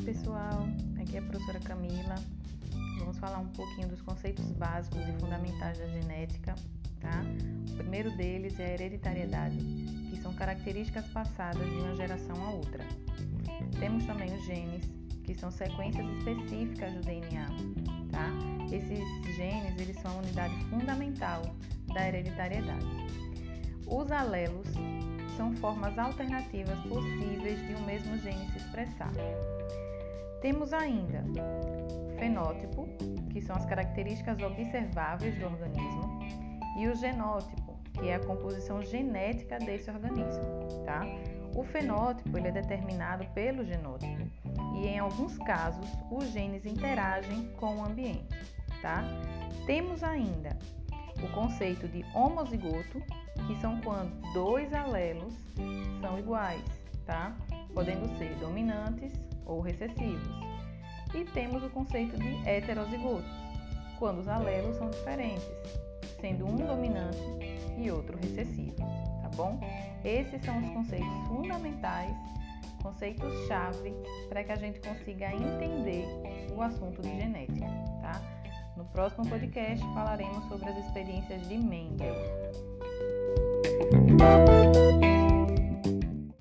pessoal, aqui é a professora Camila. Vamos falar um pouquinho dos conceitos básicos e fundamentais da genética, tá? O primeiro deles é a hereditariedade, que são características passadas de uma geração a outra. Temos também os genes, que são sequências específicas do DNA, tá? Esses genes, eles são a unidade fundamental da hereditariedade. Os alelos são formas alternativas possíveis de um mesmo gene se expressar. Temos ainda o fenótipo, que são as características observáveis do organismo, e o genótipo, que é a composição genética desse organismo, tá? O fenótipo ele é determinado pelo genótipo e em alguns casos os genes interagem com o ambiente, tá? Temos ainda o conceito de homozigoto, que são quando dois alelos são iguais, tá? Podendo ser dominantes ou recessivos. E temos o conceito de heterozigotos, quando os alelos são diferentes, sendo um dominante e outro recessivo, tá bom? Esses são os conceitos fundamentais, conceitos-chave para que a gente consiga entender o assunto de genética, tá? Próximo podcast falaremos sobre as experiências de Mendel.